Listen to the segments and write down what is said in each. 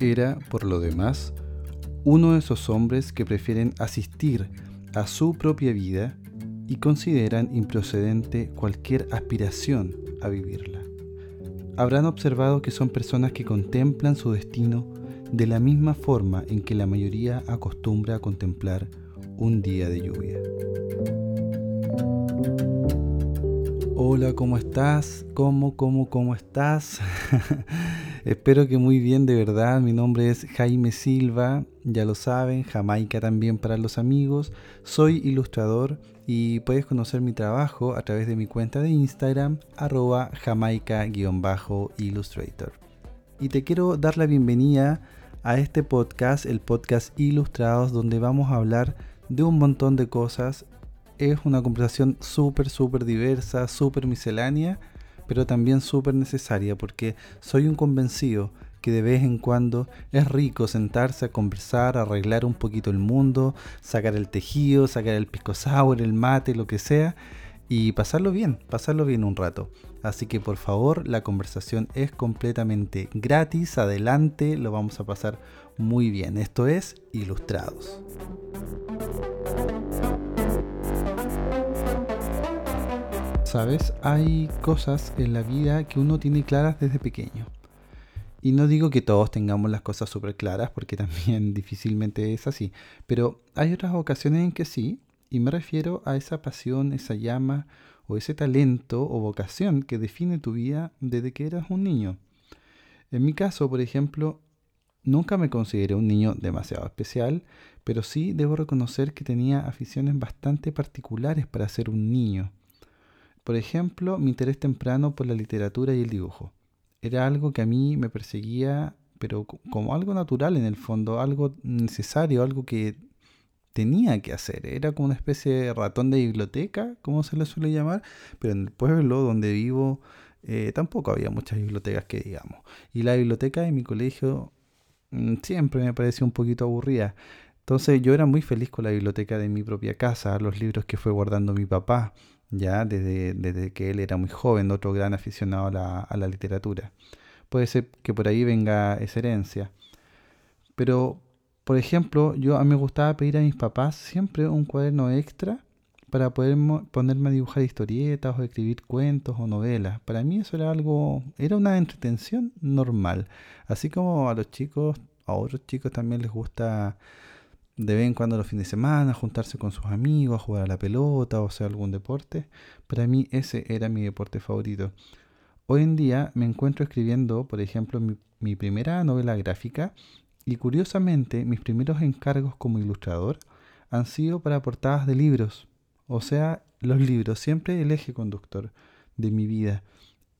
Era, por lo demás, uno de esos hombres que prefieren asistir a su propia vida y consideran improcedente cualquier aspiración a vivirla. Habrán observado que son personas que contemplan su destino de la misma forma en que la mayoría acostumbra a contemplar un día de lluvia. Hola, ¿cómo estás? ¿Cómo, cómo, cómo estás? Espero que muy bien, de verdad. Mi nombre es Jaime Silva, ya lo saben, Jamaica también para los amigos. Soy ilustrador y puedes conocer mi trabajo a través de mi cuenta de Instagram, arroba jamaica-illustrator. Y te quiero dar la bienvenida a este podcast, el podcast Ilustrados, donde vamos a hablar de un montón de cosas. Es una conversación súper, súper diversa, súper miscelánea pero también súper necesaria porque soy un convencido que de vez en cuando es rico sentarse a conversar, arreglar un poquito el mundo, sacar el tejido, sacar el pisco sour, el mate, lo que sea, y pasarlo bien, pasarlo bien un rato. Así que por favor, la conversación es completamente gratis, adelante, lo vamos a pasar muy bien. Esto es Ilustrados. Sabes, hay cosas en la vida que uno tiene claras desde pequeño. Y no digo que todos tengamos las cosas súper claras, porque también difícilmente es así. Pero hay otras ocasiones en que sí, y me refiero a esa pasión, esa llama o ese talento o vocación que define tu vida desde que eras un niño. En mi caso, por ejemplo, nunca me consideré un niño demasiado especial, pero sí debo reconocer que tenía aficiones bastante particulares para ser un niño. Por ejemplo, mi interés temprano por la literatura y el dibujo. Era algo que a mí me perseguía, pero como algo natural en el fondo, algo necesario, algo que tenía que hacer. Era como una especie de ratón de biblioteca, como se le suele llamar, pero en el pueblo donde vivo eh, tampoco había muchas bibliotecas que digamos. Y la biblioteca de mi colegio mm, siempre me pareció un poquito aburrida. Entonces yo era muy feliz con la biblioteca de mi propia casa, los libros que fue guardando mi papá, ya desde, desde que él era muy joven, otro gran aficionado a la, literatura. Puede ser que por ahí venga esa herencia. Pero, por ejemplo, yo a mí me gustaba pedir a mis papás siempre un cuaderno extra para poder ponerme a dibujar historietas o escribir cuentos o novelas. Para mí eso era algo, era una entretención normal. Así como a los chicos, a otros chicos también les gusta de vez en cuando los fines de semana, juntarse con sus amigos, jugar a la pelota o hacer algún deporte. Para mí ese era mi deporte favorito. Hoy en día me encuentro escribiendo, por ejemplo, mi, primera novela gráfica y curiosamente mis primeros encargos como ilustrador han sido para portadas de libros. O sea, los libros, siempre el eje conductor de mi vida.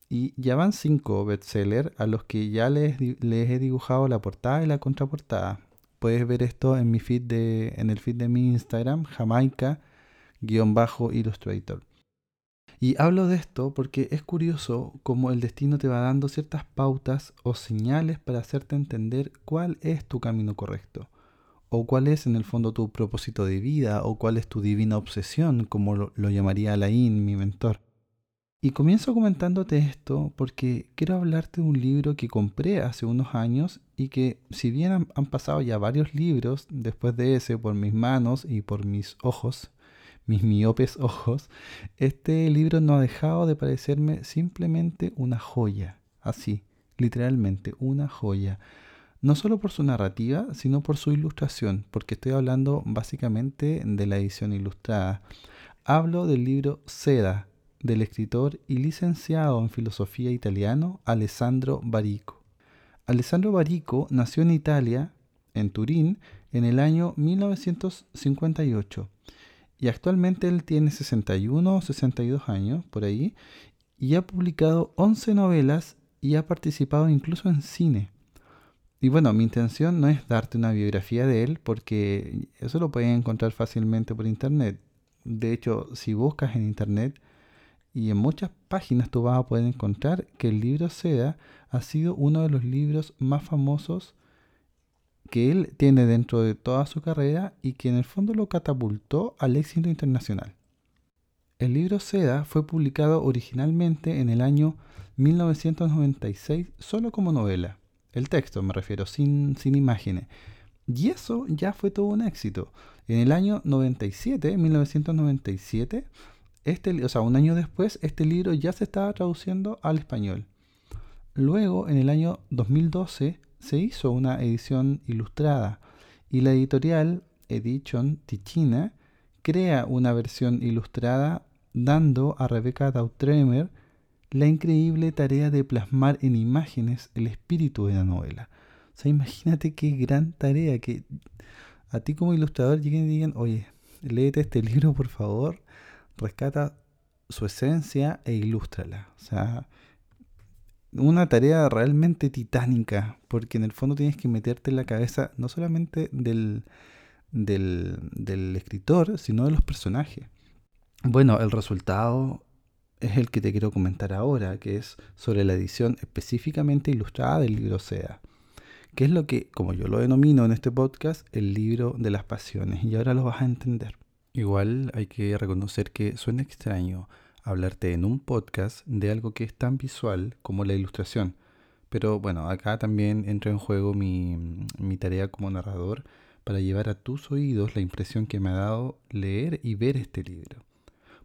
Y ya van cinco bestsellers a los que ya les he dibujado la portada y la contraportada puedes ver esto en mi feed de, en el feed de mi Instagram, Jamaica-Illustrator. Y hablo de esto porque es curioso cómo el destino te va dando ciertas pautas o señales para hacerte entender cuál es tu camino correcto, o cuál es en el fondo tu propósito de vida, o cuál es tu divina obsesión, como lo, lo llamaría Alain, mi mentor. Y comienzo comentándote esto porque quiero hablarte de un libro que compré hace unos años y que si bien han, pasado ya varios libros después de ese por mis manos y por mis ojos, mis miopes ojos, este libro no ha dejado de parecerme simplemente una joya, así, literalmente una joya. No solo por su narrativa, sino por su ilustración, porque estoy hablando básicamente de la edición ilustrada. Hablo del libro Seda del escritor y licenciado en filosofía italiano Alessandro Barico. Alessandro Barico nació en Italia, en Turín, en el año 1958 y actualmente él tiene 61 o 62 años por ahí y ha publicado 11 novelas y ha participado incluso en cine. Y bueno, mi intención no es darte una biografía de él porque eso lo pueden encontrar fácilmente por internet. De hecho, si buscas en internet y en muchas páginas tú vas a poder encontrar que el libro Seda ha sido uno de los libros más famosos que él tiene dentro de toda su carrera y que en el fondo lo catapultó al éxito internacional. El libro Seda fue publicado originalmente en el año 1996 solo como novela. El texto me refiero, sin, sin imágenes. Y eso ya fue todo un éxito. En el año 97, 1997, este, o sea, un año después, este libro ya se estaba traduciendo al español. Luego, en el año 2012, se hizo una edición ilustrada y la editorial Edition Ticina crea una versión ilustrada dando a Rebecca Dautremer la increíble tarea de plasmar en imágenes el espíritu de la novela. O sea, imagínate qué gran tarea que a ti como ilustrador lleguen y digan, oye, léete este libro por favor, rescata su esencia e ilústrala. O sea, una tarea realmente titánica, porque en el fondo tienes que meterte en la cabeza no solamente del, del, del escritor, sino de los personajes. Bueno, el resultado es el que te quiero comentar ahora, que es sobre la edición específicamente ilustrada del libro SEA, que es lo que, como yo lo denomino en este podcast, el libro de las pasiones, y ahora lo vas a entender. Igual hay que reconocer que suena extraño hablarte en un podcast de algo que es tan visual como la ilustración, pero bueno, acá también entra en juego mi, mi tarea como narrador para llevar a tus oídos la impresión que me ha dado leer y ver este libro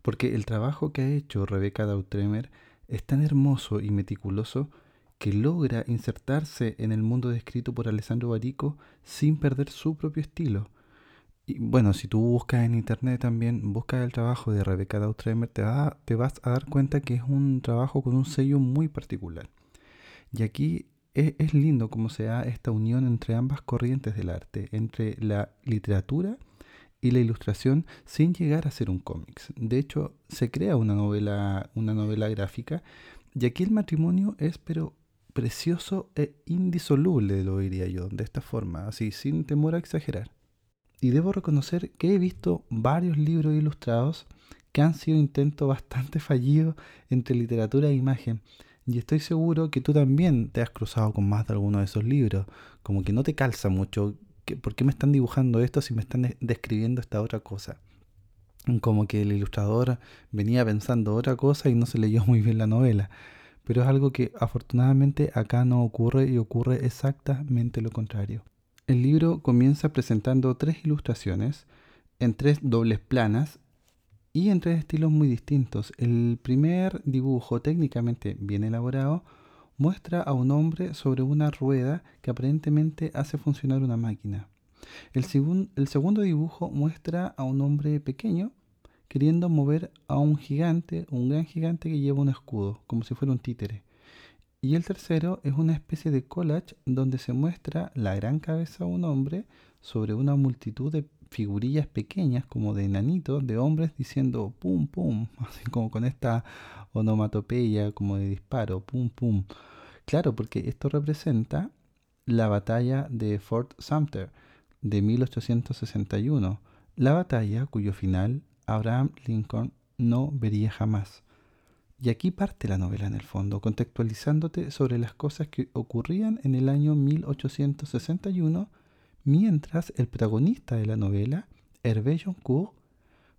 porque el trabajo que ha hecho Rebeca Dautremer es tan hermoso y meticuloso que logra insertarse en el mundo descrito por Alessandro Barico sin perder su propio estilo. Y bueno, si tú buscas en internet también, buscas el trabajo de Rebeca Dautremer, te, te vas a dar cuenta que es un trabajo con un sello muy particular. Y aquí es, es lindo cómo se da esta unión entre ambas corrientes del arte, entre la literatura y la ilustración sin llegar a ser un cómics. De hecho, se crea una novela, una novela gráfica y aquí el matrimonio es pero precioso e indisoluble, lo diría yo, de esta forma, así sin temor a exagerar. Y debo reconocer que he visto varios libros ilustrados que han sido intentos bastante fallidos entre literatura e imagen. Y estoy seguro que tú también te has cruzado con más de alguno de esos libros, como que no te calza mucho ¿por qué me están dibujando esto si me están describiendo esta otra cosa? Como que el ilustrador venía pensando otra cosa y no se leyó muy bien la novela. Pero es algo que afortunadamente acá no ocurre y ocurre exactamente lo contrario. El libro comienza presentando tres ilustraciones en tres dobles planas y en tres estilos muy distintos. El primer dibujo técnicamente bien elaborado muestra a un hombre sobre una rueda que aparentemente hace funcionar una máquina. El, segundo dibujo muestra a un hombre pequeño queriendo mover a un gigante, un gran gigante que lleva un escudo, como si fuera un títere. Y el tercero es una especie de collage donde se muestra la gran cabeza de un hombre sobre una multitud de figurillas pequeñas, como de enanitos, de hombres diciendo pum pum, así como con esta onomatopeya como de disparo, pum pum. Claro, porque esto representa la batalla de Fort Sumter de 1861, la batalla cuyo final Abraham Lincoln no vería jamás. Y aquí parte la novela en el fondo, contextualizándote sobre las cosas que ocurrían en el año 1861, mientras el protagonista de la novela, Hervé Joncourt,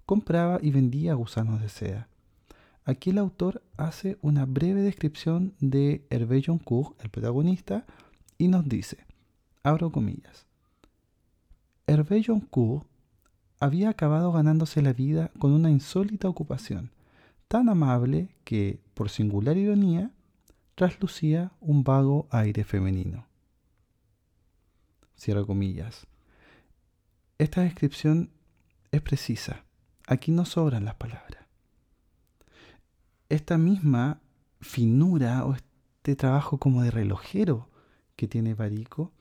compraba y vendía gusanos de seda. Aquí el autor hace una breve descripción de Hervé Joncourt, el protagonista, y nos dice, abro comillas, Hervé Joncourt había acabado ganándose la vida con una insólita ocupación, tan amable que, por singular ironía, traslucía un vago aire femenino. Cierro comillas. Esta descripción es precisa. Aquí no sobran las palabras esta misma finura o este trabajo como de relojero que tiene Barico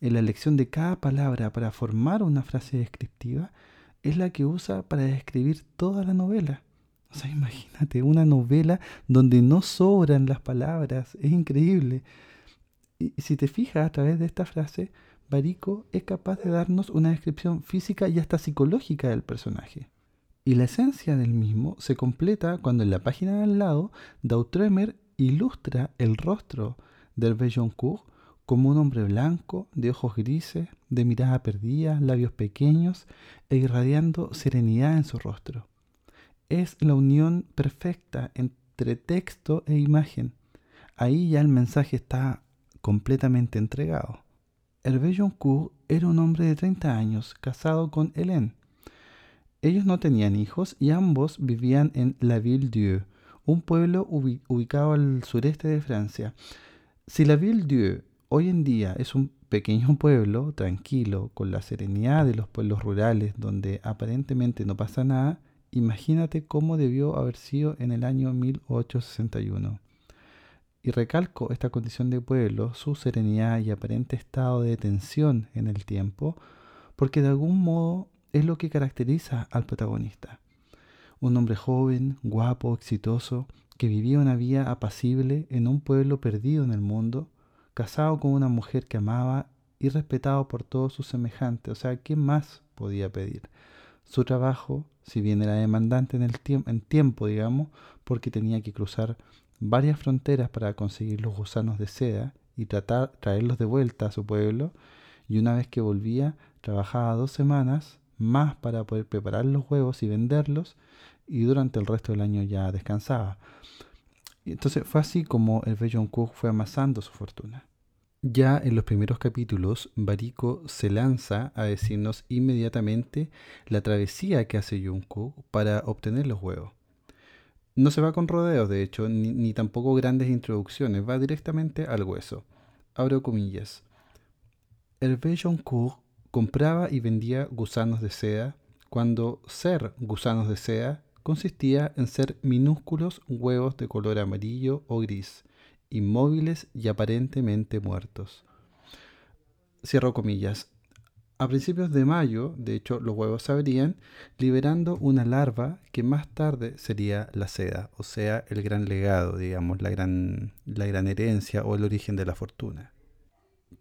en la elección de cada palabra para formar una frase descriptiva es la que usa para describir toda la novela. Imagínate, una novela donde no sobran las palabras, es increíble. Y si te fijas a través de esta frase, Barico es capaz de darnos una descripción física y hasta psicológica del personaje. Y la esencia del mismo se completa cuando en la página de al lado Dautremer ilustra el rostro del Belloncourt como un hombre blanco, de ojos grises, de mirada perdida, labios pequeños e irradiando serenidad en su rostro. Es la unión perfecta entre texto e imagen. Ahí ya el mensaje está completamente entregado. Hervé Joncourt era un hombre de 30 años, casado con Hélène. Ellos no tenían hijos y ambos vivían en La Ville-Dieu, un pueblo ubicado al sureste de Francia. Si La Ville-Dieu hoy en día es un pequeño pueblo, tranquilo, con la serenidad de los pueblos rurales donde aparentemente no pasa nada, imagínate cómo debió haber sido en el año 1861. Y recalco esta condición de pueblo, su serenidad y aparente estado de tensión en el tiempo, porque de algún modo es lo que caracteriza al protagonista. Un hombre joven, guapo, exitoso, que vivía una vida apacible en un pueblo perdido en el mundo, casado con una mujer que amaba y respetado por todos sus semejantes. O sea, ¿qué más podía pedir? Su trabajo, si bien era demandante en, el en tiempo, digamos, porque tenía que cruzar varias fronteras para conseguir los gusanos de seda y tratar traerlos de vuelta a su pueblo, y una vez que volvía, trabajaba dos semanas más para poder preparar los huevos y venderlos, y durante el resto del año ya descansaba. Entonces fue así como el Cook fue amasando su fortuna. Ya en los primeros capítulos, Barico se lanza a decirnos inmediatamente la travesía que hace Jungkook para obtener los huevos. No se va con rodeos, de hecho, ni, tampoco grandes introducciones, va directamente al hueso. Abro comillas. El Jungkook compraba y vendía gusanos de seda, cuando ser gusanos de seda consistía en ser minúsculos huevos de color amarillo o gris, inmóviles y aparentemente muertos. Cierro comillas. A principios de mayo, de hecho, los huevos se abrían, liberando una larva que más tarde sería la seda, o sea, el gran legado, digamos, la gran, la gran herencia o el origen de la fortuna.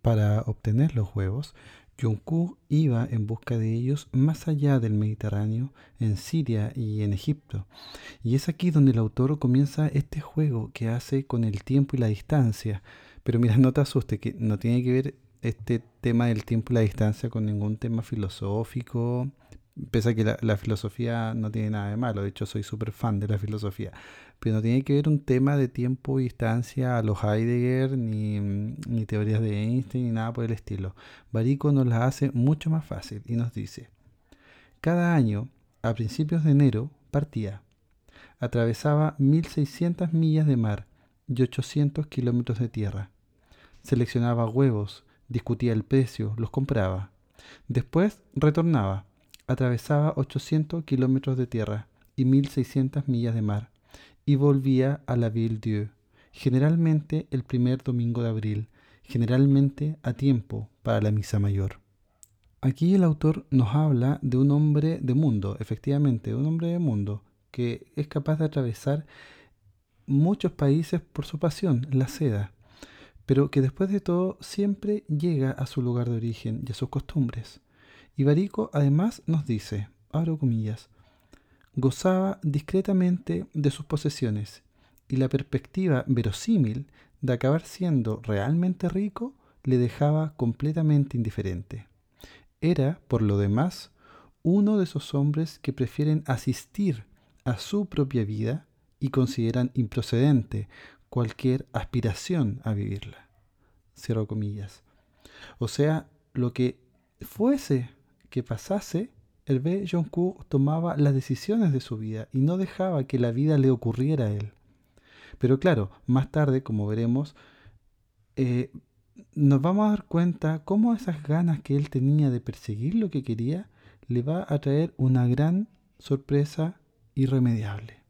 Para obtener los huevos, Jungkook iba en busca de ellos más allá del Mediterráneo, en Siria y en Egipto. Y es aquí donde el autor comienza este juego que hace con el tiempo y la distancia. Pero mira, no te asustes, que no tiene que ver este tema del tiempo y la distancia con ningún tema filosófico, pese a que la, filosofía no tiene nada de malo, de hecho soy súper fan de la filosofía, pero no tiene que ver un tema de tiempo y distancia a los Heidegger, ni, ni teorías de Einstein, ni nada por el estilo. Barico nos la hace mucho más fácil y nos dice, cada año, a principios de enero, partía. Atravesaba 1.600 millas de mar y 800 kilómetros de tierra. Seleccionaba huevos, discutía el precio, los compraba. Después retornaba atravesaba 800 kilómetros de tierra y 1600 millas de mar y volvía a la Ville-Dieu, generalmente el primer domingo de abril, generalmente a tiempo para la misa mayor. Aquí el autor nos habla de un hombre de mundo, efectivamente, un hombre de mundo, que es capaz de atravesar muchos países por su pasión, la seda, pero que después de todo siempre llega a su lugar de origen y a sus costumbres. Ibarico además nos dice, abro comillas, gozaba discretamente de sus posesiones y la perspectiva verosímil de acabar siendo realmente rico le dejaba completamente indiferente. Era, por lo demás, uno de esos hombres que prefieren asistir a su propia vida y consideran improcedente cualquier aspiración a vivirla. Cierro comillas. O sea, lo que fuese que pasase, B. Jong-Koo tomaba las decisiones de su vida y no dejaba que la vida le ocurriera a él. Pero claro, más tarde, como veremos, eh, nos vamos a dar cuenta cómo esas ganas que él tenía de perseguir lo que quería le va a traer una gran sorpresa irremediable.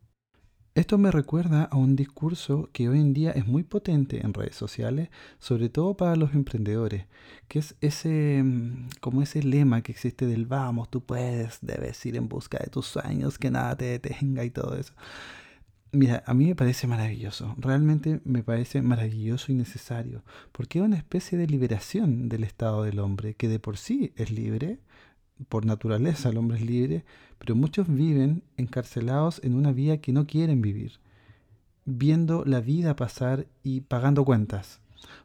Esto me recuerda a un discurso que hoy en día es muy potente en redes sociales, sobre todo para los emprendedores, que es ese mm, como ese lema que existe del vamos, tú puedes, debes ir en busca de tus sueños, que nada te detenga y todo eso. Mira, a mí me parece maravilloso, realmente me parece maravilloso y necesario, porque es una especie de liberación del estado del hombre, que de por sí es libre, por naturaleza el hombre es libre, pero muchos viven encarcelados en una vida que no quieren vivir, viendo la vida pasar y pagando cuentas.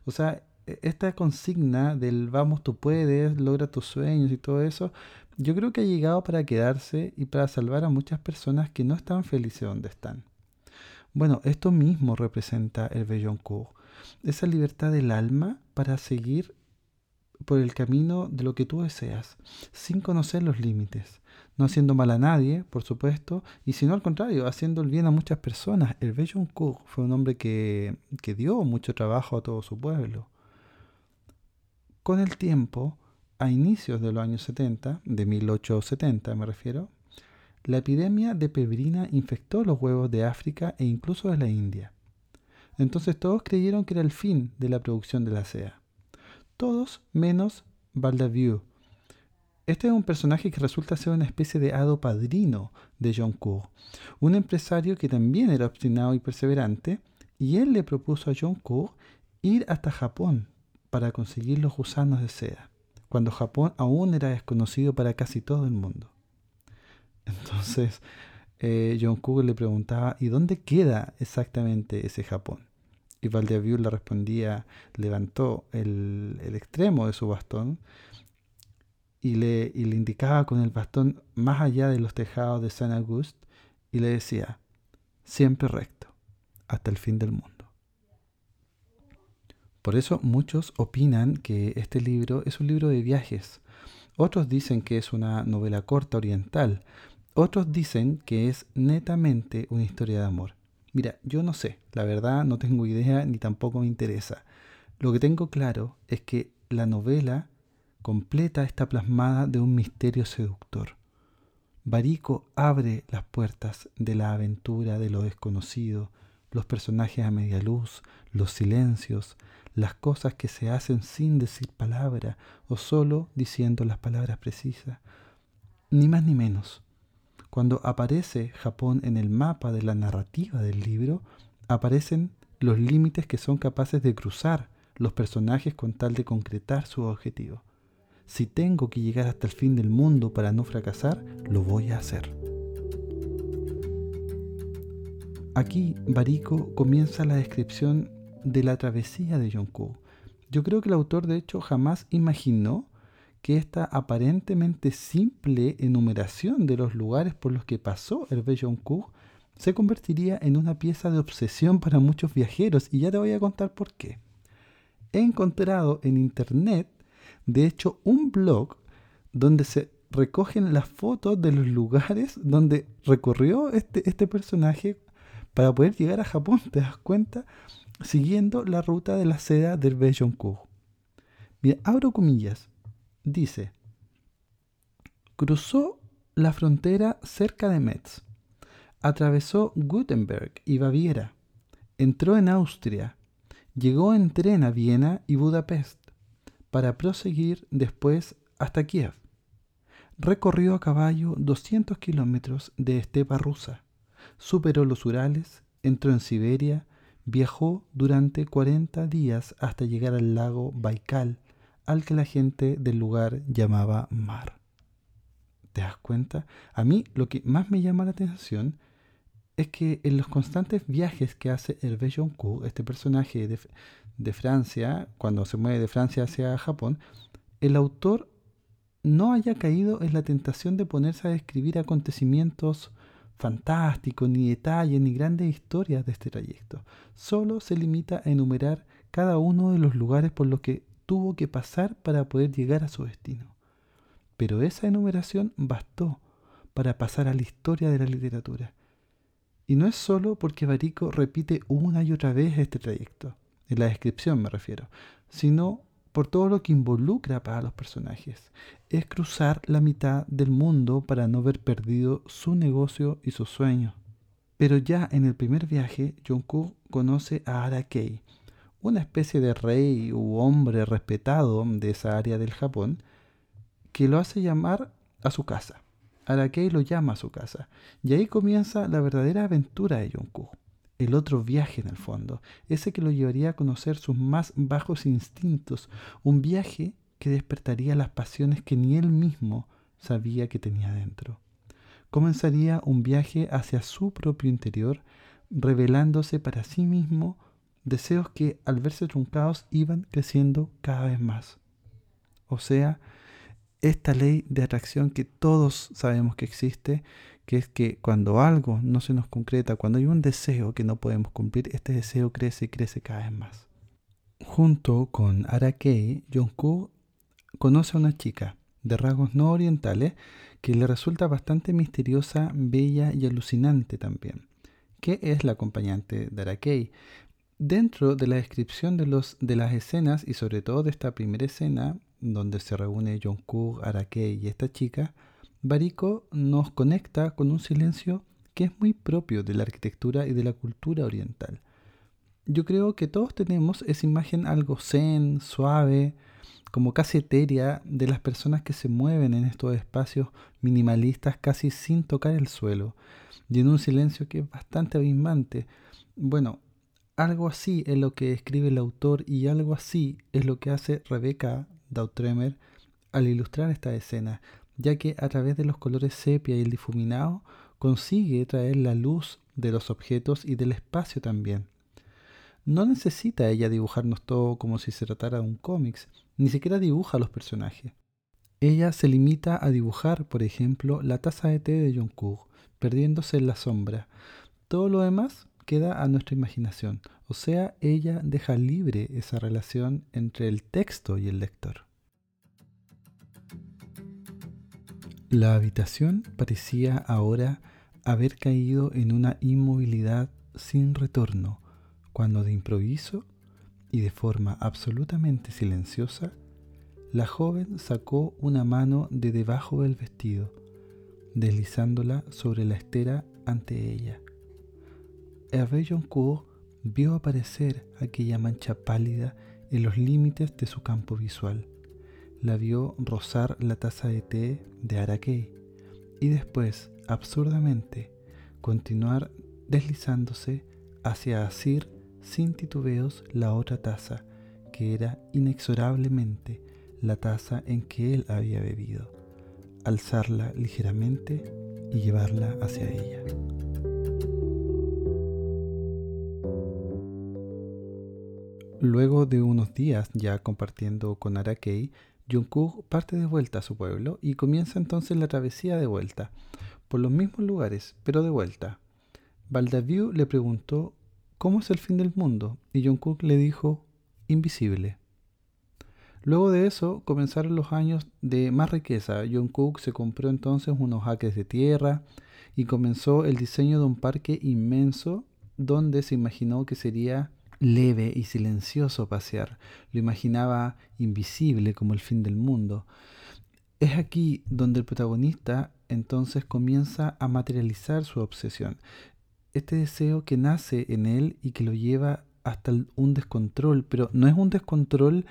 O sea, e-, esta consigna del vamos, tú puedes, logra tus sueños y todo eso, yo creo que ha llegado para quedarse y para salvar a muchas personas que no están felices donde están. Bueno, esto mismo representa el Belloncourt. esa libertad del alma para seguir por el camino de lo que tú deseas, sin conocer los límites, no haciendo mal a nadie, por supuesto, y sino al contrario, haciendo el bien a muchas personas. El Bejon Cook fue un hombre que, que dio mucho trabajo a todo su pueblo. Con el tiempo, a inicios de los años 70, de 1870 me refiero, la epidemia de pebrina infectó los huevos de África e incluso de la India. Entonces todos creyeron que era el fin de la producción de la seda. Todos menos Valdavieux. Este es un personaje que resulta ser una especie de hado padrino de John Cook, un empresario que también era obstinado y perseverante, y él le propuso a John Cook ir hasta Japón para conseguir los gusanos de seda, cuando Japón aún era desconocido para casi todo el mundo. Entonces, eh, John Cook le preguntaba, ¿y dónde queda exactamente ese Japón? Y Valdevieux le respondía, levantó el, extremo de su bastón y le, y le indicaba con el bastón más allá de los tejados de San Auguste y le decía, siempre recto, hasta el fin del mundo. Por eso muchos opinan que este libro es un libro de viajes. Otros dicen que es una novela corta oriental. Otros dicen que es netamente una historia de amor. Mira, yo no sé, la verdad no tengo idea ni tampoco me interesa. Lo que tengo claro es que la novela completa está plasmada de un misterio seductor. Barico abre las puertas de la aventura de lo desconocido, los personajes a media luz, los silencios, las cosas que se hacen sin decir palabra o solo diciendo las palabras precisas. Ni más ni menos. Cuando aparece Japón en el mapa de la narrativa del libro, aparecen los límites que son capaces de cruzar los personajes con tal de concretar su objetivo. Si tengo que llegar hasta el fin del mundo para no fracasar, lo voy a hacer. Aquí Bariko comienza la descripción de la travesía de Yonkou. Yo creo que el autor de hecho jamás imaginó que esta aparentemente simple enumeración de los lugares por los que pasó Hervé Joncourt se convertiría en una pieza de obsesión para muchos viajeros y ya te voy a contar por qué. He encontrado en internet, de hecho, un blog donde se recogen las fotos de los lugares donde recorrió este, este personaje para poder llegar a Japón, ¿te das cuenta? Siguiendo la ruta de la seda del Joncourt. Mira, abro comillas dice, cruzó la frontera cerca de Metz, atravesó Gutenberg y Baviera, entró en Austria, llegó en tren a Viena y Budapest, para proseguir después hasta Kiev. Recorrió a caballo 200 kilómetros de estepa rusa, superó los Urales, entró en Siberia, viajó durante 40 días hasta llegar al lago Baikal, al que la gente del lugar llamaba mar. ¿Te das cuenta? A mí lo que más me llama la atención es que en los constantes viajes que hace Hervé Joncourt, este personaje de, de Francia, cuando se mueve de Francia hacia Japón, el autor no haya caído en la tentación de ponerse a describir acontecimientos fantásticos, ni detalles, ni grandes historias de este trayecto. Solo se limita a enumerar cada uno de los lugares por los que tuvo que pasar para poder llegar a su destino. Pero esa enumeración bastó para pasar a la historia de la literatura. Y no es solo porque Barico repite una y otra vez este trayecto, en la descripción me refiero, sino por todo lo que involucra para los personajes. Es cruzar la mitad del mundo para no haber perdido su negocio y sus sueños. Pero ya en el primer viaje, Junko conoce a Arakei, una especie de rey u hombre respetado de esa área del Japón, que lo hace llamar a su casa. Arakei lo llama a su casa. Y ahí comienza la verdadera aventura de Yonku. El otro viaje en el fondo, ese que lo llevaría a conocer sus más bajos instintos, un viaje que despertaría las pasiones que ni él mismo sabía que tenía dentro. Comenzaría un viaje hacia su propio interior, revelándose para sí mismo deseos que al verse truncados iban creciendo cada vez más. O sea, esta ley de atracción que todos sabemos que existe, que es que cuando algo no se nos concreta, cuando hay un deseo que no podemos cumplir, este deseo crece y crece cada vez más. Junto con Arakei, Jungkook conoce a una chica de rasgos no orientales que le resulta bastante misteriosa, bella y alucinante también, que es la acompañante de Arakei. Dentro de la descripción de, los, de las escenas y sobre todo de esta primera escena donde se reúne Jungkook, Arakei y esta chica, Bariko nos conecta con un silencio que es muy propio de la arquitectura y de la cultura oriental. Yo creo que todos tenemos esa imagen algo zen, suave, como casi etérea de las personas que se mueven en estos espacios minimalistas casi sin tocar el suelo y en un silencio que es bastante abismante. Bueno, algo así es lo que escribe el autor y algo así es lo que hace Rebecca Dautremer al ilustrar esta escena, ya que a través de los colores sepia y el difuminado consigue traer la luz de los objetos y del espacio también. No necesita ella dibujarnos todo como si se tratara de un cómics, ni siquiera dibuja a los personajes. Ella se limita a dibujar, por ejemplo, la taza de té de Jungkook, perdiéndose en la sombra. Todo lo demás queda a nuestra imaginación, o sea, ella deja libre esa relación entre el texto y el lector. La habitación parecía ahora haber caído en una inmovilidad sin retorno, cuando de improviso y de forma absolutamente silenciosa, la joven sacó una mano de debajo del vestido, deslizándola sobre la estera ante ella. Hervé Joncourt vio aparecer aquella mancha pálida en los límites de su campo visual. La vio rozar la taza de té de Araquei y después, absurdamente, continuar deslizándose hacia Asir sin titubeos la otra taza, que era inexorablemente la taza en que él había bebido, alzarla ligeramente y llevarla hacia ella. Luego de unos días ya compartiendo con Arakei, Jungkook parte de vuelta a su pueblo y comienza entonces la travesía de vuelta, por los mismos lugares, pero de vuelta. Baldaviu le preguntó ¿cómo es el fin del mundo? Y Jungkook le dijo, invisible. Luego de eso comenzaron los años de más riqueza. Jungkook se compró entonces unos acres de tierra y comenzó el diseño de un parque inmenso donde se imaginó que sería leve y silencioso pasear. Lo imaginaba invisible como el fin del mundo. Es aquí donde el protagonista entonces comienza a materializar su obsesión este deseo que nace en él y que lo lleva hasta un descontrol, pero no es un descontrol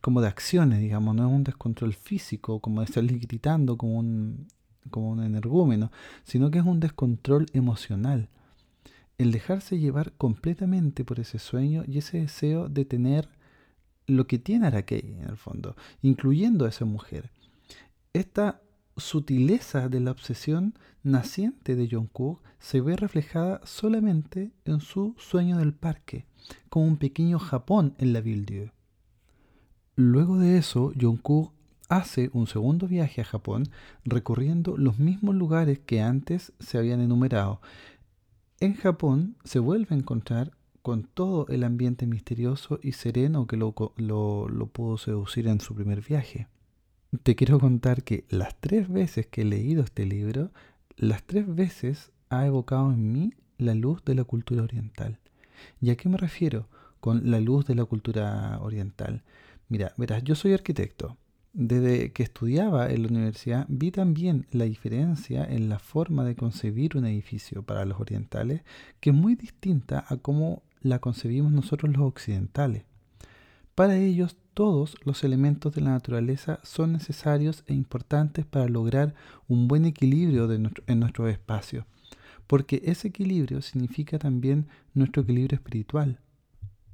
como de acciones, digamos, no es un descontrol físico, como de salir gritando como un, como un energúmeno, sino que es un descontrol emocional. El dejarse llevar completamente por ese sueño y ese deseo de tener lo que tiene Arakei en el fondo, incluyendo a esa mujer. Esta sutileza de la obsesión naciente de Jungkook se ve reflejada solamente en su sueño del parque, como un pequeño Japón en la Ville Luego de eso, Jungkook hace un segundo viaje a Japón recorriendo los mismos lugares que antes se habían enumerado. En Japón se vuelve a encontrar con todo el ambiente misterioso y sereno que lo, lo pudo seducir en su primer viaje te quiero contar que las tres veces que he leído este libro, las tres veces ha evocado en mí la luz de la cultura oriental. ¿Y a qué me refiero con la luz de la cultura oriental? Mira, verás, yo soy arquitecto. Desde que estudiaba en la universidad vi también la diferencia en la forma de concebir un edificio para los orientales, que es muy distinta a cómo la concebimos nosotros los occidentales. Para ellos todos los elementos de la naturaleza son necesarios e importantes para lograr un buen equilibrio en nuestro espacio, porque ese equilibrio significa también nuestro equilibrio espiritual.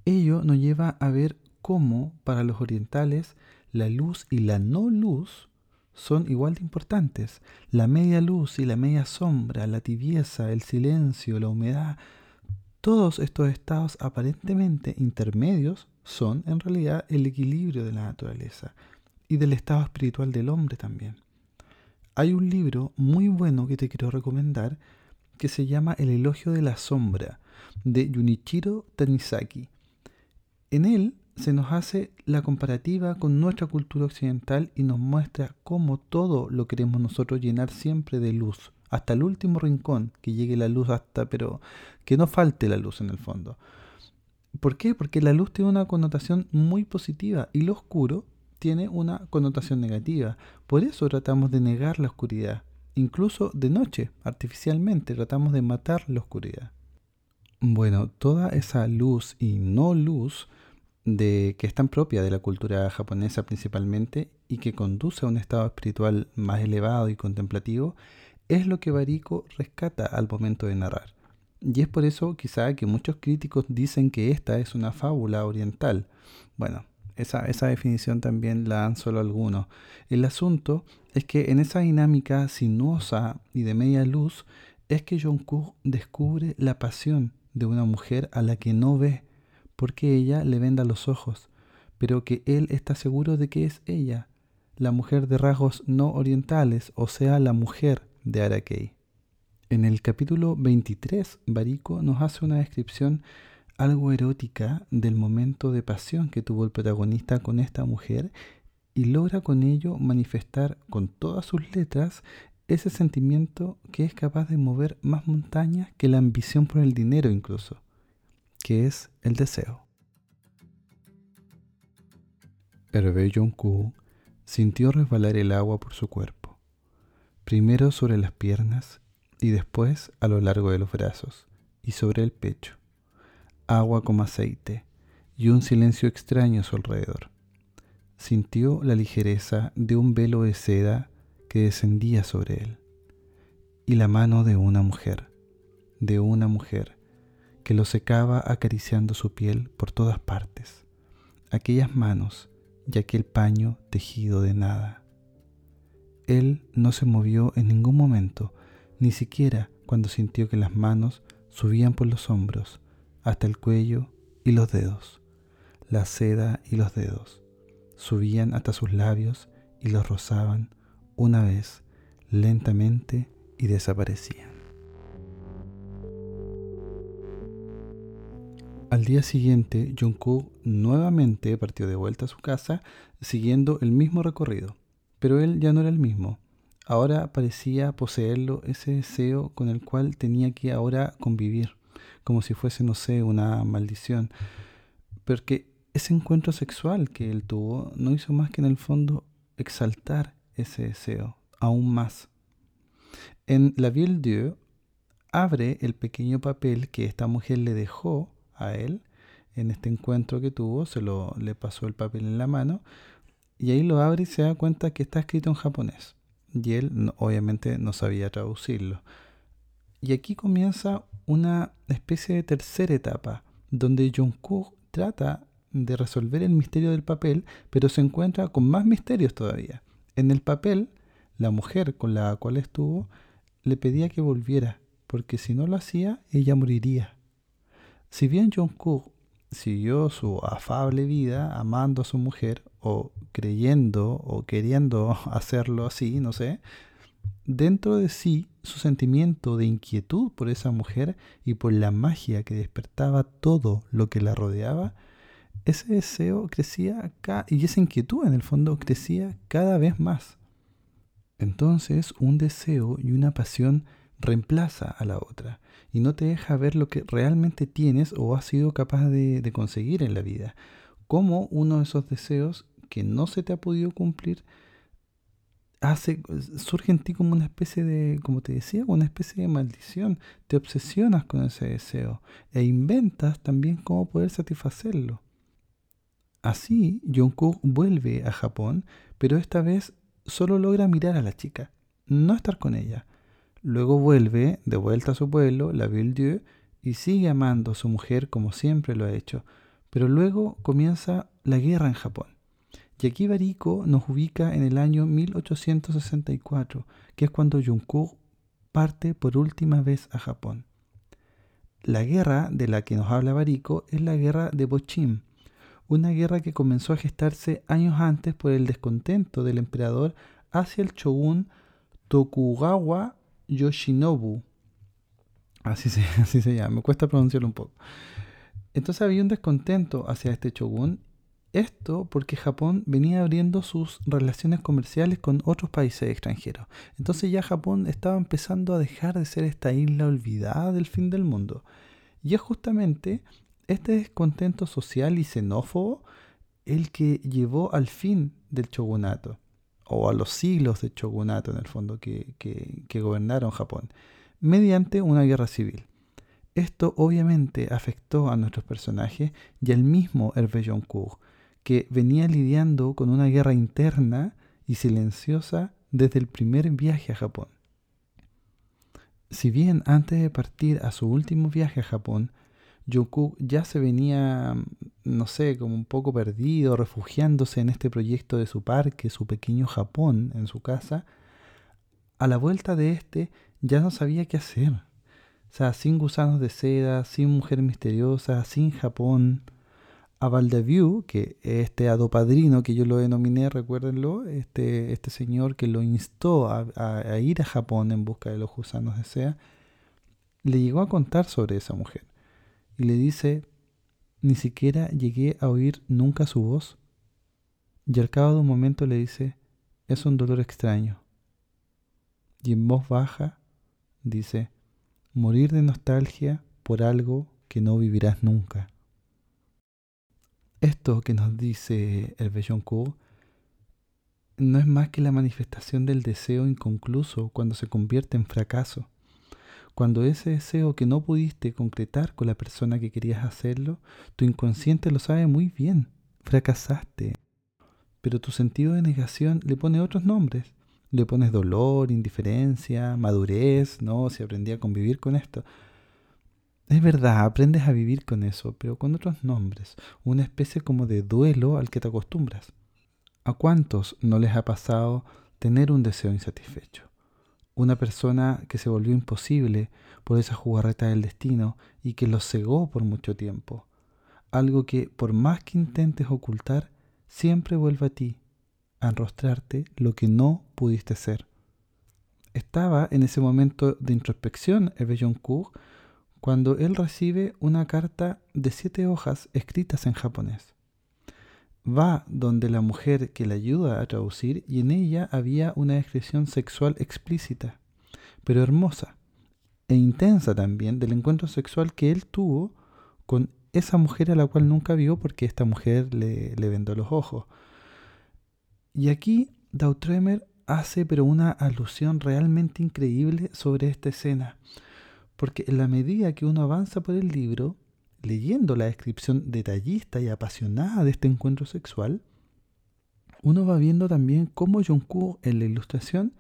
Ello nos lleva a ver cómo para los orientales la luz y la no luz son igual de importantes. La media luz y la media sombra, la tibieza, el silencio, la humedad, todos estos estados aparentemente intermedios son en realidad el equilibrio de la naturaleza y del estado espiritual del hombre también. Hay un libro muy bueno que te quiero recomendar que se llama El elogio de la sombra de Junichiro Tanizaki. En él se nos hace la comparativa con nuestra cultura occidental y nos muestra cómo todo lo queremos nosotros llenar siempre de luz, hasta el último rincón, que llegue la luz hasta, pero que no falte la luz en el fondo. ¿Por qué? Porque la luz tiene una connotación muy positiva y lo oscuro tiene una connotación negativa. Por eso tratamos de negar la oscuridad. Incluso de noche, artificialmente, tratamos de matar la oscuridad. Bueno, toda esa luz y no luz de que es tan propia de la cultura japonesa principalmente y que conduce a un estado espiritual más elevado y contemplativo, es lo que Bariko rescata al momento de narrar. Y es por eso quizá que muchos críticos dicen que esta es una fábula oriental. Bueno, esa, esa definición también la dan solo algunos. El asunto es que en esa dinámica sinuosa y de media luz es que Jungkook descubre la pasión de una mujer a la que no ve porque ella le venda los ojos, pero que él está seguro de que es ella, la mujer de rasgos no orientales, o sea, la mujer de Arakei. En el capítulo 23, Bariko nos hace una descripción algo erótica del momento de pasión que tuvo el protagonista con esta mujer y logra con ello manifestar con todas sus letras ese sentimiento que es capaz de mover más montañas que la ambición por el dinero incluso que es el deseo. Hervé Jungkook sintió resbalar el agua por su cuerpo, primero sobre las piernas y después a lo largo de los brazos y sobre el pecho. Agua como aceite y un silencio extraño a su alrededor. Sintió la ligereza de un velo de seda que descendía sobre él y la mano de una mujer, de una mujer que lo secaba acariciando su piel por todas partes, aquellas manos y aquel paño tejido de nada. Él no se movió en ningún momento, ni siquiera cuando sintió que las manos subían por los hombros, hasta el cuello y los dedos. La seda y los dedos subían hasta sus labios y los rozaban una vez, lentamente, y desaparecían. Al día siguiente, Jungkook nuevamente partió de vuelta a su casa siguiendo el mismo recorrido, pero él ya no era el mismo. Ahora parecía poseerlo ese deseo con el cual tenía que ahora convivir, como si fuese, no sé, una maldición. Porque ese encuentro sexual que él tuvo no hizo más que en el fondo exaltar ese deseo aún más. En La Ville Dieu abre el pequeño papel que esta mujer le dejó a él en este encuentro que tuvo, se lo le pasó el papel en la mano y ahí lo abre y se da cuenta que está escrito en japonés. Y él obviamente no sabía traducirlo. Y aquí comienza una especie de tercera etapa, donde Jungkook trata de resolver el misterio del papel, pero se encuentra con más misterios todavía. En el papel, la mujer con la cual estuvo le pedía que volviera, porque si no lo hacía, ella moriría. Si bien Jungkook siguió su afable vida amando a su mujer o creyendo o queriendo hacerlo así, no sé, dentro de sí su sentimiento de inquietud por esa mujer y por la magia que despertaba todo lo que la rodeaba, ese deseo crecía y esa inquietud en el fondo crecía cada vez más. Entonces un deseo y una pasión reemplaza a la otra y no te deja ver lo que realmente tienes o has sido capaz de, conseguir en la vida. Como uno de esos deseos que no se te ha podido cumplir hace, surge en ti como una especie de, como te decía, una especie de maldición. Te obsesionas con ese deseo e inventas también cómo poder satisfacerlo. Así, Jungkook vuelve a Japón, pero esta vez solo logra mirar a la chica, no estar con ella. Luego vuelve de vuelta a su pueblo, la Ville-Dieu, y sigue amando a su mujer como siempre lo ha hecho. Pero luego comienza la guerra en Japón. Y aquí Bariko nos ubica en el año 1864, que es cuando Jungkook parte por última vez a Japón. La guerra de la que nos habla Bariko es la guerra de Bochim, una guerra que comenzó a gestarse años antes por el descontento del emperador hacia el shogun Tokugawa Yoshinobu. Así se, así se llama, me cuesta pronunciarlo un poco. Entonces había un descontento hacia este shogun Esto porque Japón venía abriendo sus relaciones comerciales con otros países extranjeros. Entonces ya Japón estaba empezando a dejar de ser esta isla olvidada del fin del mundo. Y es justamente este descontento social y xenófobo el que llevó al fin del shogunato, o a los siglos del shogunato en el fondo que, que gobernaron Japón, mediante una guerra civil. Esto obviamente afectó a nuestros personajes y al mismo Hervé Joncourt, que venía lidiando con una guerra interna y silenciosa desde el primer viaje a Japón. Si bien antes de partir a su último viaje a Japón, Yoku ya se venía, no sé, como un poco perdido, refugiándose en este proyecto de su parque, su pequeño Japón en su casa, a la vuelta de este ya no sabía qué hacer. O sea, sin gusanos de seda, sin mujer misteriosa, sin Japón. A Valdeview, que este hado padrino que yo lo denominé, recuérdenlo, este, este señor que lo instó a, a, ir a Japón en busca de los gusanos de seda, le llegó a contar sobre esa mujer. Y le dice, ni siquiera llegué a oír nunca su voz. Y al cabo de un momento le dice, es un dolor extraño. Y en voz baja dice, morir de nostalgia por algo que no vivirás nunca. Esto que nos dice el Belloncourt no es más que la manifestación del deseo inconcluso cuando se convierte en fracaso. Cuando ese deseo que no pudiste concretar con la persona que querías hacerlo, tu inconsciente lo sabe muy bien, fracasaste. Pero tu sentido de negación le pone otros nombres le pones dolor, indiferencia, madurez, ¿no? Si aprendí a convivir con esto. Es verdad, aprendes a vivir con eso, pero con otros nombres, una especie como de duelo al que te acostumbras. ¿A cuántos no les ha pasado tener un deseo insatisfecho? Una persona que se volvió imposible por esa jugarreta del destino y que lo cegó por mucho tiempo. Algo que, por más que intentes ocultar, siempre vuelve a ti a enrostrarte lo que no pudiste ser. Estaba en ese momento de introspección Hervé Joncourt cuando él recibe una carta de siete hojas escritas en japonés. Va donde la mujer que le ayuda a traducir y en ella había una descripción sexual explícita, pero hermosa e intensa también del encuentro sexual que él tuvo con esa mujer a la cual nunca vio porque esta mujer le, vendó los ojos. Y aquí Dautremer hace pero una alusión realmente increíble sobre esta escena, porque en la medida que uno avanza por el libro, leyendo la descripción detallista y apasionada de este encuentro sexual, uno va viendo también cómo Jonku en la ilustración,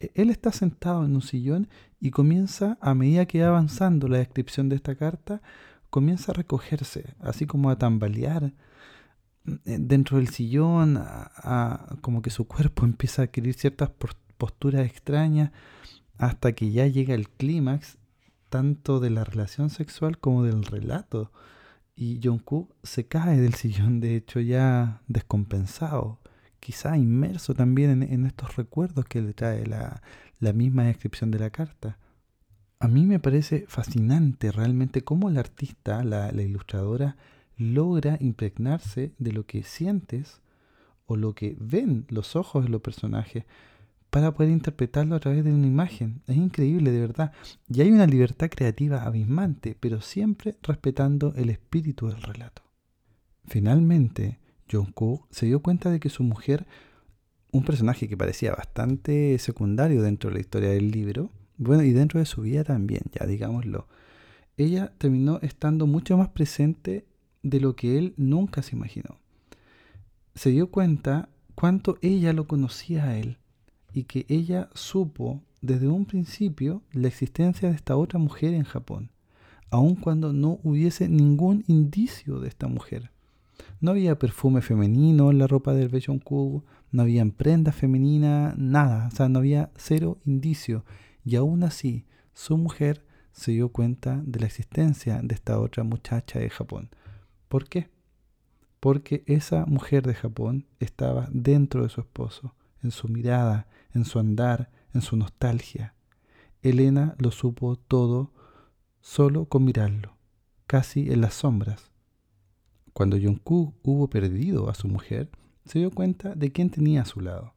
e-, él está sentado en un sillón y comienza, a medida que va avanzando la descripción de esta carta, comienza a recogerse, así como a tambalear, eh, dentro del sillón, como que su cuerpo empieza a adquirir ciertas posturas extrañas hasta que ya llega el clímax tanto de la relación sexual como del relato. Y Jungkook se cae del sillón, de hecho ya descompensado, quizá inmerso también en, estos recuerdos que le trae la, misma descripción de la carta. A mí me parece fascinante realmente cómo el artista, la ilustradora, logra impregnarse de lo que sientes o lo que ven los ojos de los personajes para poder interpretarlo a través de una imagen. Es increíble, de verdad. Y hay una libertad creativa abismante, pero siempre respetando el espíritu del relato. Finalmente, Jungkook se dio cuenta de que su mujer, un personaje que parecía bastante secundario dentro de la historia del libro, bueno, y dentro de su vida también, ya digámoslo, ella terminó estando mucho más presente de lo que él nunca se imaginó. Se dio cuenta cuánto ella lo conocía a él y que ella supo desde un principio la existencia de esta otra mujer en Japón, aun cuando no hubiese ningún indicio de esta mujer. No había perfume femenino en la ropa del Kubo, no había prenda femenina, nada, o sea, no había cero indicio. Y aún así, su mujer se dio cuenta de la existencia de esta otra muchacha de Japón. ¿Por qué? Porque esa mujer de Japón estaba dentro de su esposo, en su mirada, en su andar, en su nostalgia. Elena lo supo todo solo con mirarlo, casi en las sombras. Cuando Jungkook hubo perdido a su mujer, se dio cuenta de quién tenía a su lado.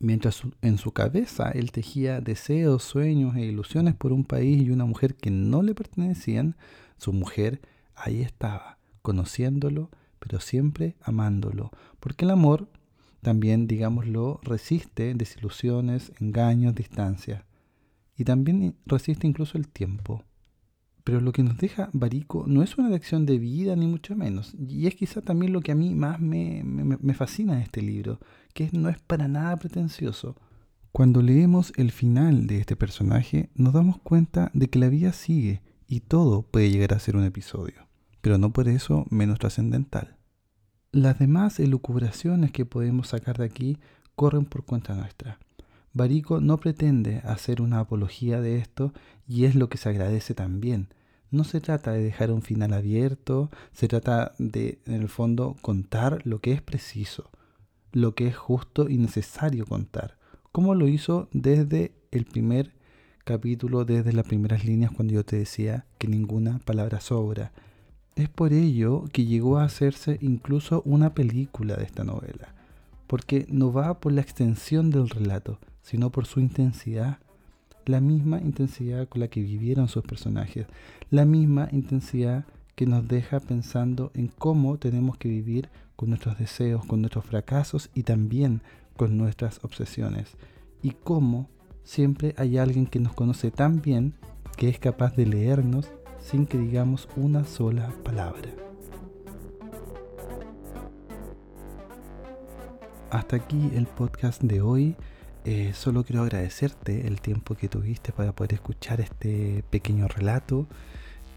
Mientras en su cabeza él tejía deseos, sueños e ilusiones por un país y una mujer que no le pertenecían, su mujer ahí estaba, conociéndolo, pero siempre amándolo, porque el amor también, digámoslo, resiste desilusiones, engaños, distancias, y también resiste incluso el tiempo. Pero lo que nos deja Barico no es una lección de vida, ni mucho menos. Y es quizá también lo que a mí más me, me, fascina de este libro, que no es para nada pretencioso. Cuando leemos el final de este personaje, nos damos cuenta de que la vida sigue y todo puede llegar a ser un episodio, pero no por eso menos trascendental. Las demás elucubraciones que podemos sacar de aquí corren por cuenta nuestra. Barico no pretende hacer una apología de esto y es lo que se agradece también, no se trata de dejar un final abierto, se trata de, en el fondo, contar lo que es preciso, lo que es justo y necesario contar, como lo hizo desde el primer capítulo, desde las primeras líneas cuando yo te decía que ninguna palabra sobra. Es por ello que llegó a hacerse incluso una película de esta novela, porque no va por la extensión del relato, sino por su intensidad la misma intensidad con la que vivieron sus personajes, la misma intensidad que nos deja pensando en cómo tenemos que vivir con nuestros deseos, con nuestros fracasos y también con nuestras obsesiones. Y cómo siempre hay alguien que nos conoce tan bien que es capaz de leernos sin que digamos una sola palabra. Hasta aquí el podcast de hoy. Eh, solo quiero agradecerte el tiempo que tuviste para poder escuchar este pequeño relato.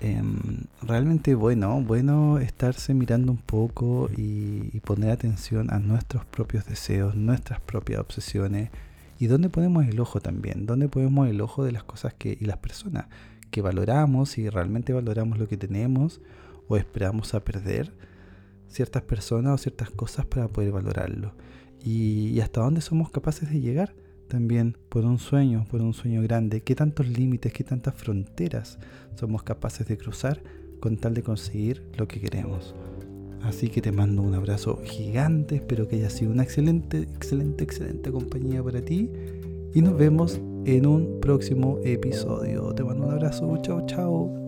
Em, realmente bueno, bueno estarse mirando un poco y, poner atención a nuestros propios deseos, nuestras propias obsesiones y dónde ponemos el ojo también, dónde ponemos el ojo de las cosas que y las personas que valoramos y realmente valoramos lo que tenemos o esperamos a perder ciertas personas o ciertas cosas para poder valorarlo. Y, hasta dónde somos capaces de llegar también por un sueño, por un sueño grande, qué tantos límites, qué tantas fronteras somos capaces de cruzar con tal de conseguir lo que queremos. Así que te mando un abrazo gigante, espero que haya sido una excelente, excelente, excelente compañía para ti. Y nos vemos en un próximo episodio. Te mando un abrazo, chao, chao.